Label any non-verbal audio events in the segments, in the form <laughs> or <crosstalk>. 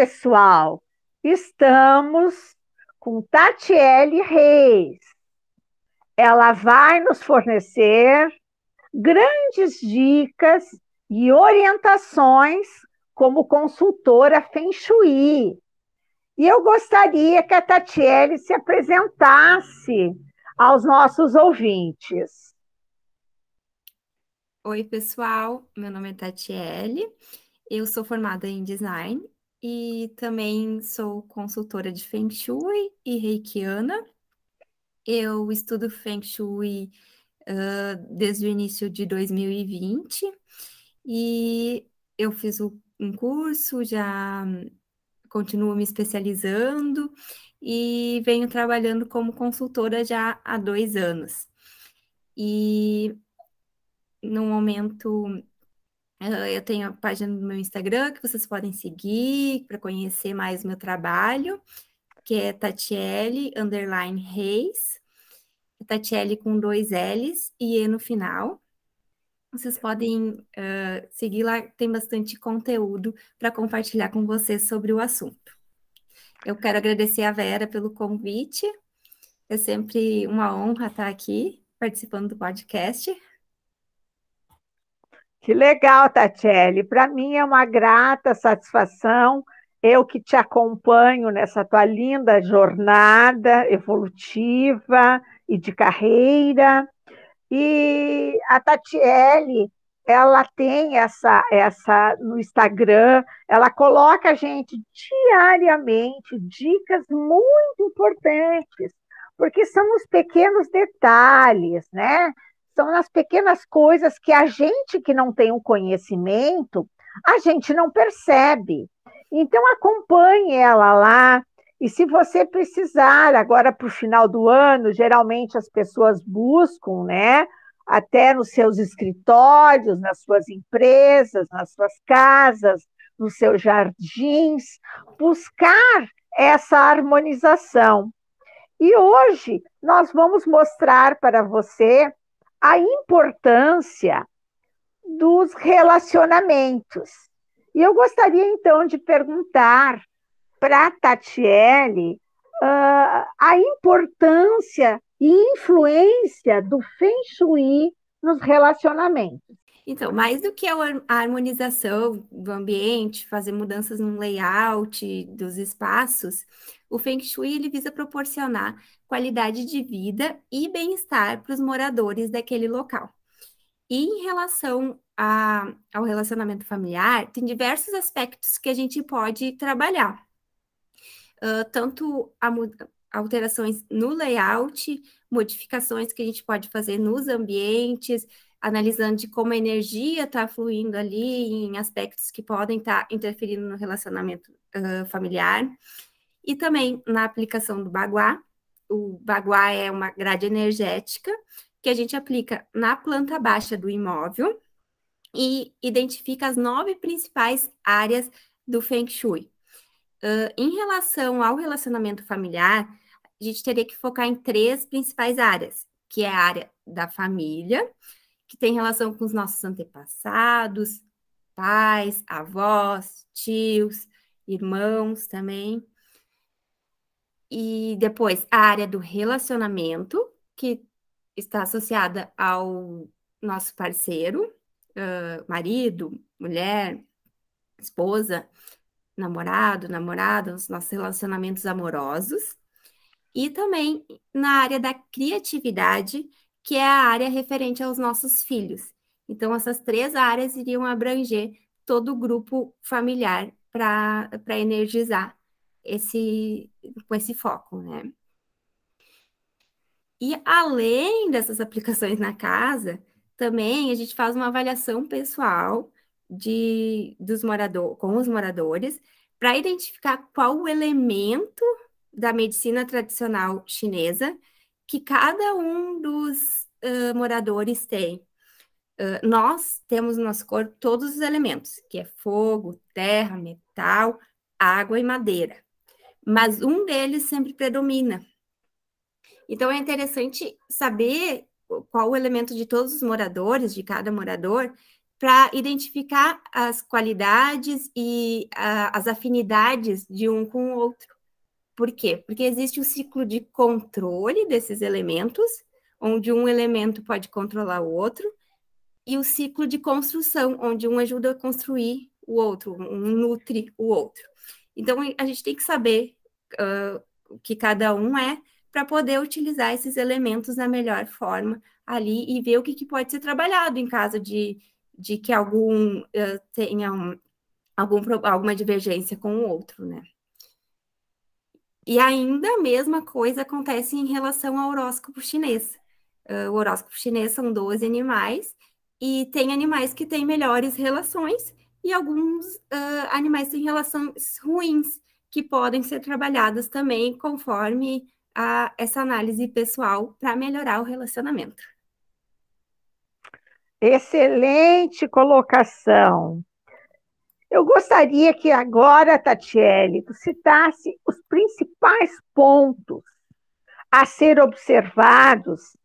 pessoal, estamos com Tatiele Reis. Ela vai nos fornecer grandes dicas e orientações como consultora Feng Shui. E eu gostaria que a Tatiele se apresentasse aos nossos ouvintes. Oi, pessoal. Meu nome é Tatiele. Eu sou formada em design e também sou consultora de Feng Shui e Reikiana. Eu estudo Feng Shui uh, desde o início de 2020 e eu fiz um curso, já continuo me especializando e venho trabalhando como consultora já há dois anos. E no momento eu tenho a página do meu Instagram que vocês podem seguir para conhecer mais o meu trabalho, que é Tatiele underline Reis, Tatiele com dois L's e E no final. Vocês podem uh, seguir lá, tem bastante conteúdo para compartilhar com vocês sobre o assunto. Eu quero agradecer a Vera pelo convite. É sempre uma honra estar aqui participando do podcast. Que legal, Tatiele. Para mim é uma grata satisfação. Eu que te acompanho nessa tua linda jornada evolutiva e de carreira. E a Tatiele, ela tem essa, essa no Instagram, ela coloca a gente diariamente dicas muito importantes, porque são os pequenos detalhes, né? São nas pequenas coisas que a gente que não tem o conhecimento, a gente não percebe. Então acompanhe ela lá. E se você precisar, agora para o final do ano, geralmente as pessoas buscam, né? Até nos seus escritórios, nas suas empresas, nas suas casas, nos seus jardins, buscar essa harmonização. E hoje nós vamos mostrar para você a importância dos relacionamentos. E eu gostaria então de perguntar para a Tatiele uh, a importância e influência do Feng Shui nos relacionamentos. Então, mais do que a harmonização do ambiente, fazer mudanças no layout dos espaços, o Feng Shui ele visa proporcionar qualidade de vida e bem-estar para os moradores daquele local. E em relação a, ao relacionamento familiar, tem diversos aspectos que a gente pode trabalhar. Uh, tanto a, alterações no layout, modificações que a gente pode fazer nos ambientes, analisando de como a energia está fluindo ali em aspectos que podem estar tá interferindo no relacionamento uh, familiar, e também na aplicação do baguá. O baguá é uma grade energética que a gente aplica na planta baixa do imóvel e identifica as nove principais áreas do Feng Shui. Uh, em relação ao relacionamento familiar, a gente teria que focar em três principais áreas, que é a área da família, que tem relação com os nossos antepassados, pais, avós, tios, irmãos também. E depois a área do relacionamento, que está associada ao nosso parceiro, uh, marido, mulher, esposa, namorado, namorada, os nossos relacionamentos amorosos. E também na área da criatividade, que é a área referente aos nossos filhos. Então, essas três áreas iriam abranger todo o grupo familiar para energizar esse, com esse foco, né? E além dessas aplicações na casa, também a gente faz uma avaliação pessoal de, dos morador, com os moradores para identificar qual o elemento da medicina tradicional chinesa que cada um dos uh, moradores tem. Uh, nós temos no nosso corpo todos os elementos, que é fogo, terra, metal, água e madeira. Mas um deles sempre predomina. Então é interessante saber qual o elemento de todos os moradores, de cada morador, para identificar as qualidades e a, as afinidades de um com o outro. Por quê? Porque existe o um ciclo de controle desses elementos, onde um elemento pode controlar o outro, e o ciclo de construção, onde um ajuda a construir o outro, um nutre o outro. Então, a gente tem que saber uh, o que cada um é para poder utilizar esses elementos da melhor forma ali e ver o que, que pode ser trabalhado em caso de, de que algum uh, tenha um, algum, alguma divergência com o outro, né? E ainda a mesma coisa acontece em relação ao horóscopo chinês. Uh, o horóscopo chinês são 12 animais, e tem animais que têm melhores relações, e alguns uh, animais têm relações ruins, que podem ser trabalhadas também conforme a, essa análise pessoal para melhorar o relacionamento. Excelente colocação. Eu gostaria que agora, Tatiele, tu citasse os principais pontos a ser observados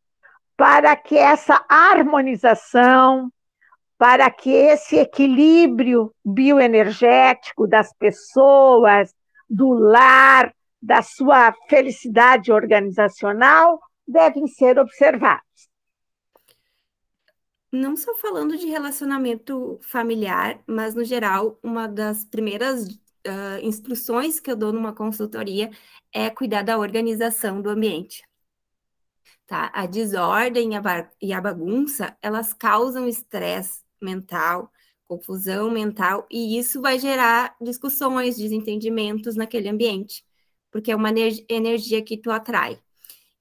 para que essa harmonização, para que esse equilíbrio bioenergético das pessoas, do lar, da sua felicidade organizacional, devem ser observados. Não só falando de relacionamento familiar, mas no geral, uma das primeiras uh, instruções que eu dou numa consultoria é cuidar da organização do ambiente. Tá? A desordem e a, bagunça, elas causam estresse mental, confusão mental, e isso vai gerar discussões, desentendimentos naquele ambiente, porque é uma energia que tu atrai.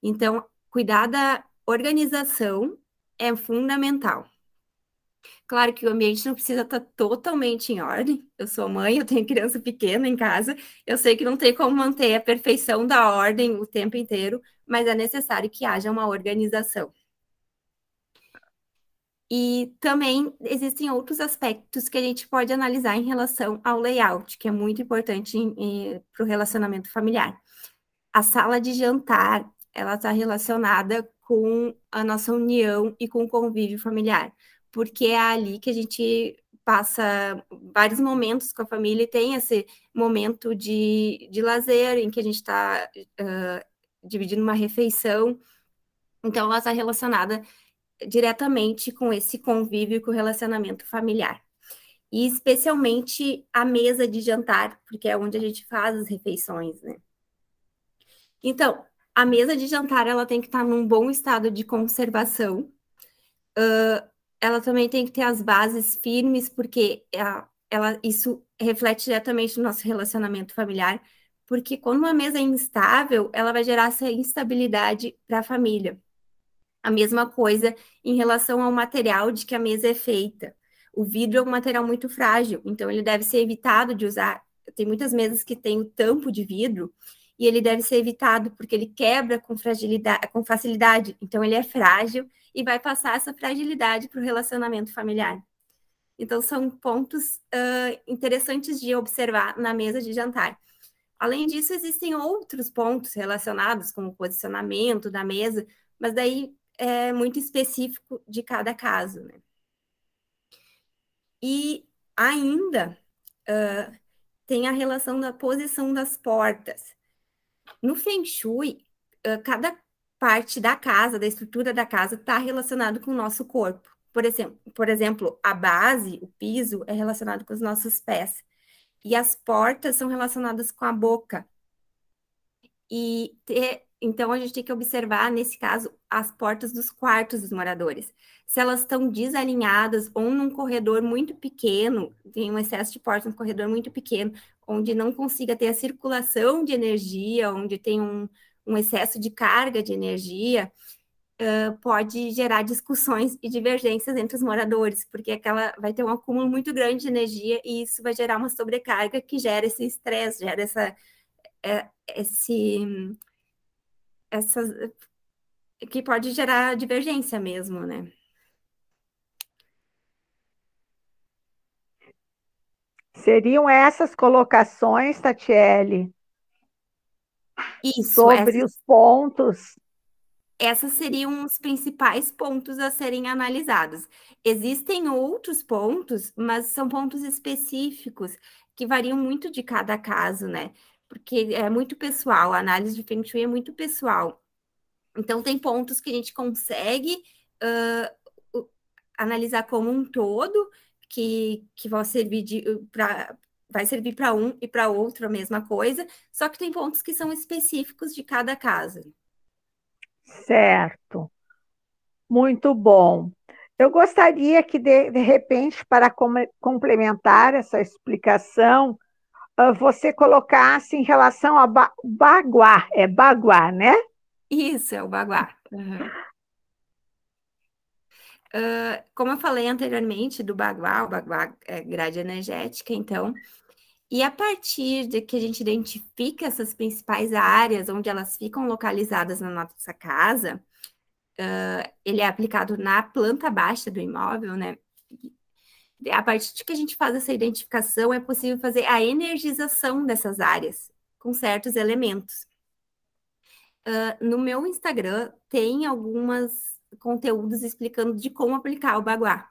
Então, cuidar da organização é fundamental. Claro que o ambiente não precisa estar totalmente em ordem. Eu sou mãe, eu tenho criança pequena em casa. Eu sei que não tem como manter a perfeição da ordem o tempo inteiro, mas é necessário que haja uma organização. E também existem outros aspectos que a gente pode analisar em relação ao layout, que é muito importante para o relacionamento familiar. A sala de jantar, ela está relacionada com a nossa união e com o convívio familiar porque é ali que a gente passa vários momentos com a família e tem esse momento de, de lazer em que a gente está uh, dividindo uma refeição. Então, ela está relacionada diretamente com esse convívio, com o relacionamento familiar. E especialmente a mesa de jantar, porque é onde a gente faz as refeições, né? Então, a mesa de jantar ela tem que estar num bom estado de conservação. Uh, ela também tem que ter as bases firmes, porque ela, ela, isso reflete diretamente no nosso relacionamento familiar, porque quando uma mesa é instável, ela vai gerar essa instabilidade para a família. A mesma coisa em relação ao material de que a mesa é feita. O vidro é um material muito frágil, então ele deve ser evitado de usar. Tem muitas mesas que têm o tampo de vidro e ele deve ser evitado porque ele quebra com fragilidade, com facilidade. Então ele é frágil e vai passar essa fragilidade para o relacionamento familiar. Então, são pontos uh, interessantes de observar na mesa de jantar. Além disso, existem outros pontos relacionados, como o posicionamento da mesa, mas daí é muito específico de cada caso. Né? E ainda uh, tem a relação da posição das portas. No Feng Shui, cada parte da casa, da estrutura da casa, está relacionado com o nosso corpo. Por exemplo, por exemplo, a base, o piso, é relacionado com os nossos pés. E as portas são relacionadas com a boca. E ter, então a gente tem que observar, nesse caso, as portas dos quartos dos moradores. Se elas estão desalinhadas ou num corredor muito pequeno, tem um excesso de portas no corredor muito pequeno, onde não consiga ter a circulação de energia, onde tem um, um excesso de carga de energia, uh, pode gerar discussões e divergências entre os moradores, porque aquela vai ter um acúmulo muito grande de energia e isso vai gerar uma sobrecarga que gera esse estresse, gera essa, é, esse, essas, que pode gerar divergência mesmo, né? Seriam essas colocações, Tatiele, isso, sobre os pontos esses seriam os principais pontos a serem analisados. Existem outros pontos, mas são pontos específicos que variam muito de cada caso, né? Porque é muito pessoal, a análise de Feng Shui é muito pessoal. Então, tem pontos que a gente consegue uh, analisar como um todo, que, que vão servir para vai servir para um e para outro a mesma coisa, só que tem pontos que são específicos de cada caso. Certo. Muito bom. Eu gostaria que, de, de repente, para com, complementar essa explicação, uh, você colocasse em relação a ba, baguá. É baguá, né? Isso, é o baguá. Uhum. Uh, como eu falei anteriormente do baguá, o baguá é grade energética, então, e a partir de que a gente identifica essas principais áreas onde elas ficam localizadas na nossa casa, uh, ele é aplicado na planta baixa do imóvel, né? A partir de que a gente faz essa identificação, é possível fazer a energização dessas áreas com certos elementos. Uh, no meu Instagram tem alguns conteúdos explicando de como aplicar o baguá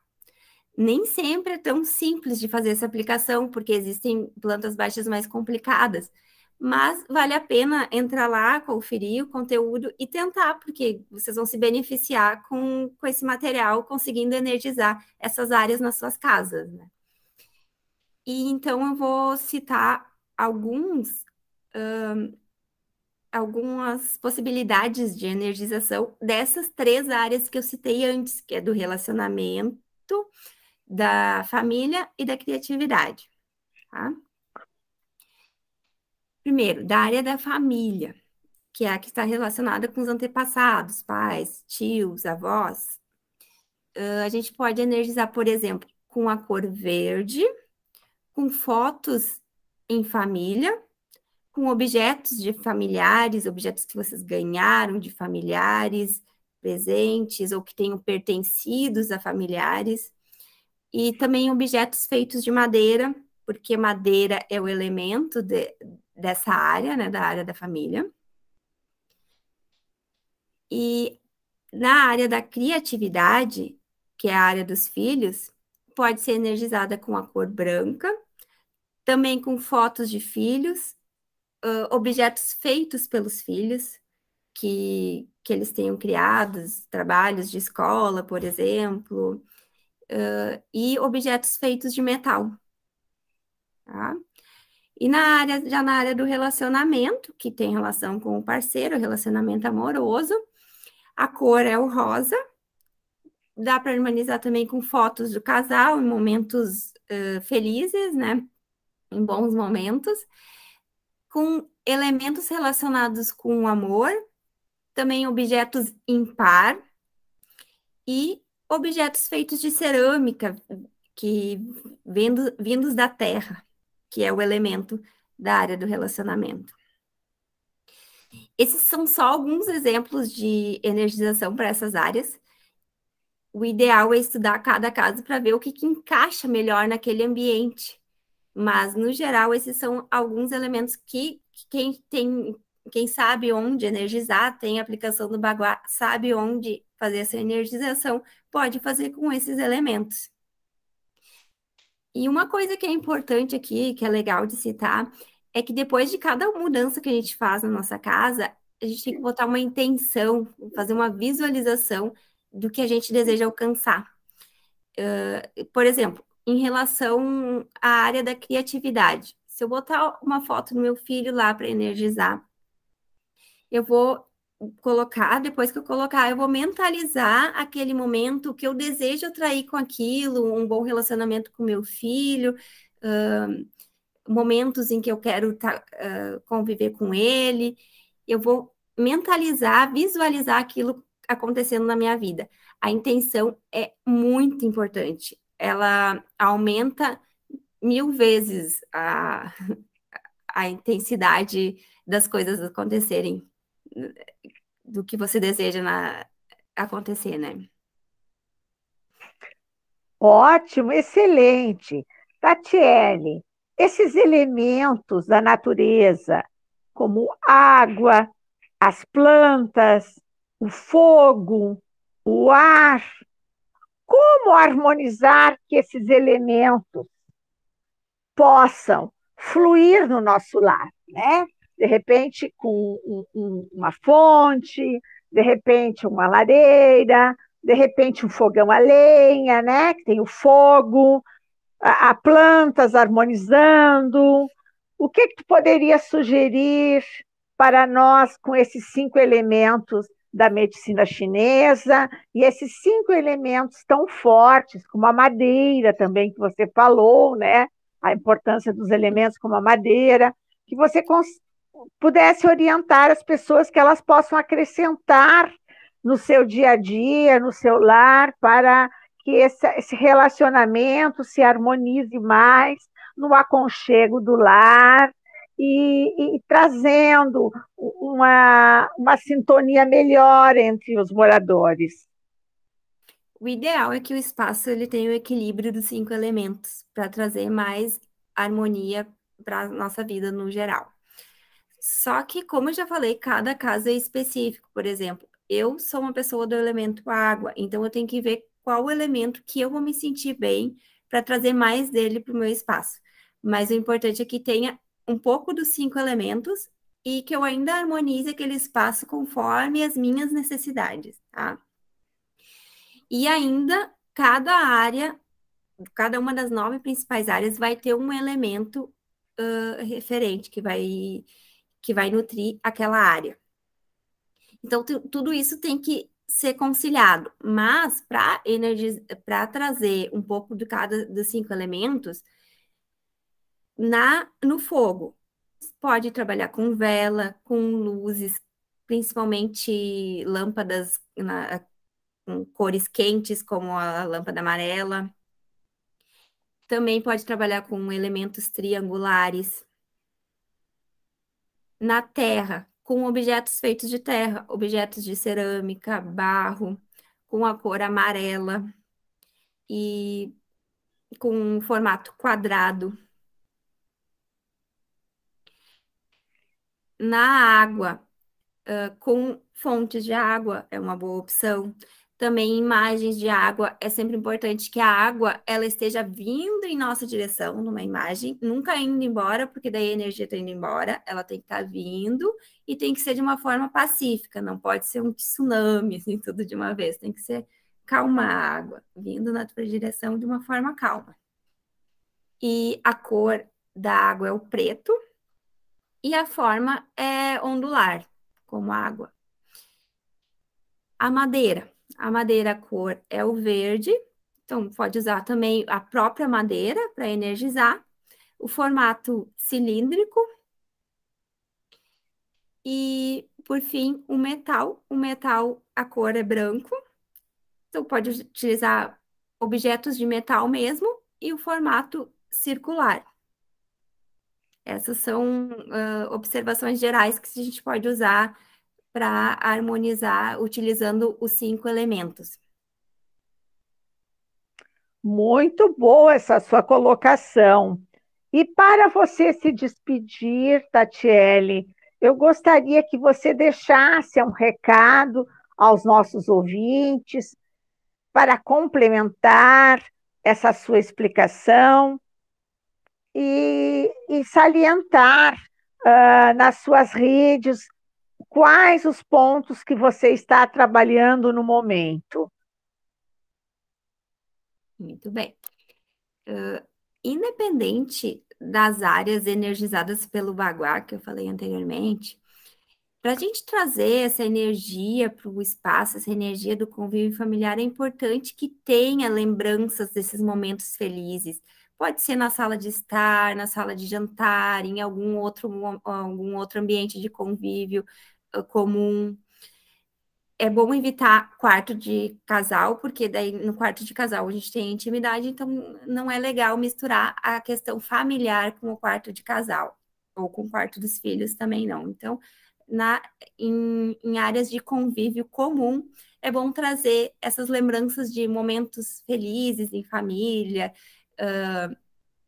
nem sempre é tão simples de fazer essa aplicação, porque existem plantas baixas mais complicadas. Mas vale a pena entrar lá, conferir o conteúdo e tentar, porque vocês vão se beneficiar com, com esse material, conseguindo energizar essas áreas nas suas casas. Né? E então eu vou citar alguns, algumas possibilidades de energização dessas três áreas que eu citei antes, que é do relacionamento, da família e da criatividade. Tá? Primeiro, da área da família, que é a que está relacionada com os antepassados, pais, tios, avós. Uh, a gente pode energizar, por exemplo, com a cor verde, com fotos em família, com objetos de familiares, objetos que vocês ganharam de familiares, presentes ou que tenham pertencidos a familiares e também objetos feitos de madeira, porque madeira é o elemento de, dessa área, né, da área da família. E na área da criatividade, que é a área dos filhos, pode ser energizada com a cor branca, também com fotos de filhos, uh, objetos feitos pelos filhos, que, que eles tenham criados, trabalhos de escola, por exemplo, uh, e objetos feitos de metal. Tá? E na área, já na área do relacionamento, que tem relação com o parceiro, relacionamento amoroso, a cor é o rosa. Dá para harmonizar também com fotos do casal em momentos uh, felizes, né? Em bons momentos. Com elementos relacionados com o amor, também objetos impar e objetos feitos de cerâmica, que vindo, vindos da terra, que é o elemento da área do relacionamento. Esses são só alguns exemplos de energização para essas áreas. O ideal é estudar cada caso para ver o que, que encaixa melhor naquele ambiente. Mas, no geral, esses são alguns elementos que, que quem tem, quem sabe onde energizar, tem aplicação do baguá, sabe onde fazer essa energização, pode fazer com esses elementos. E uma coisa que é importante aqui, que é legal de citar, é que depois de cada mudança que a gente faz na nossa casa, a gente tem que botar uma intenção, fazer uma visualização do que a gente deseja alcançar. Uh, por exemplo, em relação à área da criatividade, se eu botar uma foto do meu filho lá para energizar, eu vou colocar, depois que eu colocar, eu vou mentalizar aquele momento que eu desejo atrair com aquilo, um bom relacionamento com meu filho, uh, momentos em que eu quero tá, uh, conviver com ele. Eu vou mentalizar, visualizar aquilo acontecendo na minha vida. A intenção é muito importante. Ela aumenta mil vezes a, <laughs> a intensidade das coisas acontecerem do que você deseja na, acontecer, né? Ótimo, excelente. Tatiele, esses elementos da natureza, como água, as plantas, o fogo, o ar. Como harmonizar que esses elementos possam fluir no nosso lar, né? De repente, com um, um, uma fonte, de repente, uma lareira, de repente, um fogão a lenha, né? Que tem o fogo, a, a plantas harmonizando. O que, que tu poderia sugerir para nós com esses cinco elementos da medicina chinesa e esses cinco elementos tão fortes, como a madeira também que você falou, né? A importância dos elementos como a madeira, que você pudesse orientar as pessoas que elas possam acrescentar no seu dia a dia, no seu lar, para que esse, esse relacionamento se harmonize mais no aconchego do lar e, e, trazendo uma, uma sintonia melhor entre os moradores. O ideal é que o espaço ele tenha o equilíbrio dos cinco elementos para trazer mais harmonia para a nossa vida no geral. Só que, como eu já falei, cada caso é específico. Por exemplo, eu sou uma pessoa do elemento água, então eu tenho que ver qual elemento que eu vou me sentir bem para trazer mais dele para o meu espaço. Mas o importante é que tenha um pouco dos cinco elementos e que eu ainda harmonize aquele espaço conforme as minhas necessidades, tá? E ainda cada área, cada uma das nove principais áreas vai ter um elemento uh, referente que vai que vai nutrir aquela área. Então tudo isso tem que ser conciliado, mas para trazer um pouco de cada dos cinco elementos, na no fogo. Pode trabalhar com vela, com luzes, principalmente lâmpadas na, com cores quentes, como a lâmpada amarela. Também pode trabalhar com elementos triangulares. Na terra, com objetos feitos de terra, objetos de cerâmica, barro, com a cor amarela e com um formato quadrado. na água, uh, com fontes de água, é uma boa opção. Também imagens de água, é sempre importante que a água ela esteja vindo em nossa direção numa imagem, nunca indo embora, porque daí a energia está indo embora, ela tem que estar tá vindo e tem que ser de uma forma pacífica, não pode ser um tsunami, <laughs> assim, tudo de uma vez, tem que ser calma a água, vindo na tua direção de uma forma calma. E a cor da água é o preto, e a forma é ondular, como água. A madeira. A madeira cor é o verde, então pode usar também a própria madeira para energizar. O formato cilíndrico. E, por fim, o metal. O metal, a cor é branco. Então, pode utilizar objetos de metal mesmo e o formato circular. Essas são uh, observações gerais que a gente pode usar para harmonizar utilizando os cinco elementos. Muito boa essa sua colocação. E para você se despedir, Tatiele, eu gostaria que você deixasse um recado aos nossos ouvintes para complementar essa sua explicação e, e salientar uh, nas suas redes quais os pontos que você está trabalhando no momento. Muito bem. Uh, independente das áreas energizadas pelo Baguá, que eu falei anteriormente, para a gente trazer essa energia para o espaço, essa energia do convívio familiar, é importante que tenha lembranças desses momentos felizes, Pode ser na sala de estar, na sala de jantar, em algum outro, algum outro ambiente de convívio uh, comum. É bom evitar quarto de casal, porque daí no quarto de casal a gente tem intimidade, então não é legal misturar a questão familiar com o quarto de casal, ou com o quarto dos filhos também não. Então, na, em, em áreas de convívio comum, é bom trazer essas lembranças de momentos felizes em família, uh,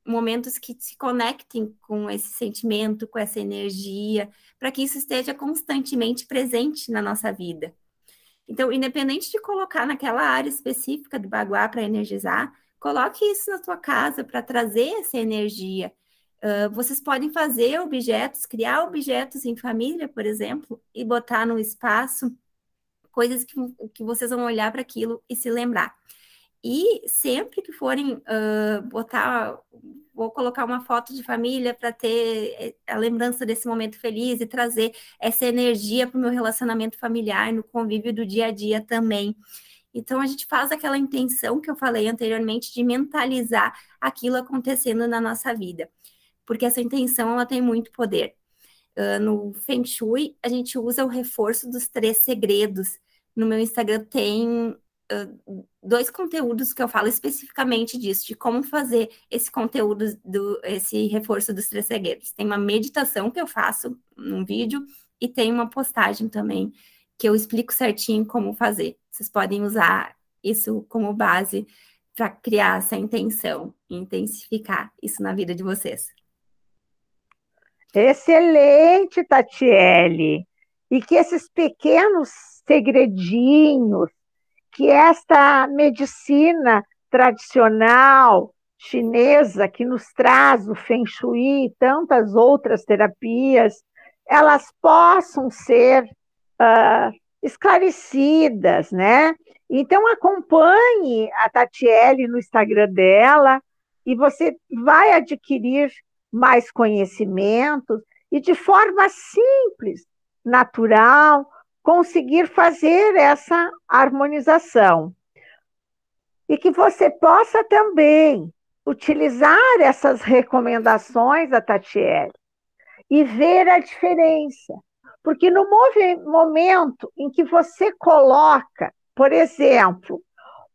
momentos que se conectem com esse sentimento, com essa energia, para que isso esteja constantemente presente na nossa vida. Então, independente de colocar naquela área específica do baguá para energizar, coloque isso na sua casa para trazer essa energia. Uh, vocês podem fazer objetos, criar objetos em família, por exemplo, e botar no espaço coisas que, que vocês vão olhar para aquilo e se lembrar. E sempre que forem uh, botar, vou colocar uma foto de família para ter eh, a lembrança desse momento feliz e trazer essa energia para o meu relacionamento familiar, no convívio do dia a dia também. Então a gente faz aquela intenção que eu falei anteriormente de mentalizar aquilo acontecendo na nossa vida, porque essa intenção ela tem muito poder. Uh, no Feng Shui, a gente usa o reforço dos três segredos. No meu Instagram tem dois conteúdos que eu falo especificamente disso, de como fazer esse conteúdo, do, esse reforço dos três segredos. Tem uma meditação que eu faço num vídeo e tem uma postagem também que eu explico certinho como fazer. Vocês podem usar isso como base para criar essa intenção intensificar isso na vida de vocês. Excelente, Tatiele! E que esses pequenos segredinhos que esta medicina tradicional chinesa que nos traz o Feng Shui e tantas outras terapias, elas possam ser uh, esclarecidas, né? Então acompanhe a Tatiele no Instagram dela e você vai adquirir mais conhecimentos e de forma simples, natural, conseguir fazer essa harmonização. E que você possa também utilizar essas recomendações da Tatiele e ver a diferença. Porque no momento em que você coloca, por exemplo,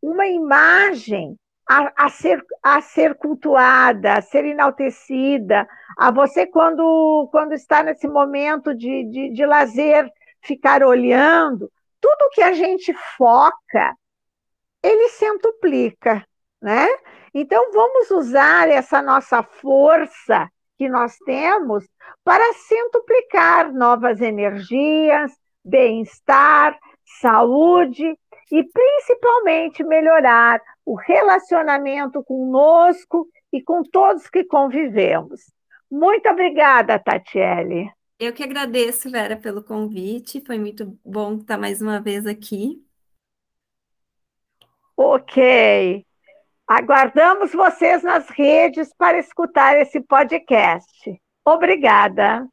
uma imagem a, a, ser, a ser cultuada, a ser enaltecida, a você, quando, quando está nesse momento de, de, de lazer, ficar olhando, tudo que a gente foca, ele centuplica, né? Então vamos usar essa nossa força que nós temos para centuplicar novas energias, bem-estar, saúde e principalmente melhorar o relacionamento conosco e com todos que convivemos. Muito obrigada, Tatiele. Eu que agradeço, Vera, pelo convite. Foi muito bom estar mais uma vez aqui. Ok. Aguardamos vocês nas redes para escutar esse podcast. Obrigada.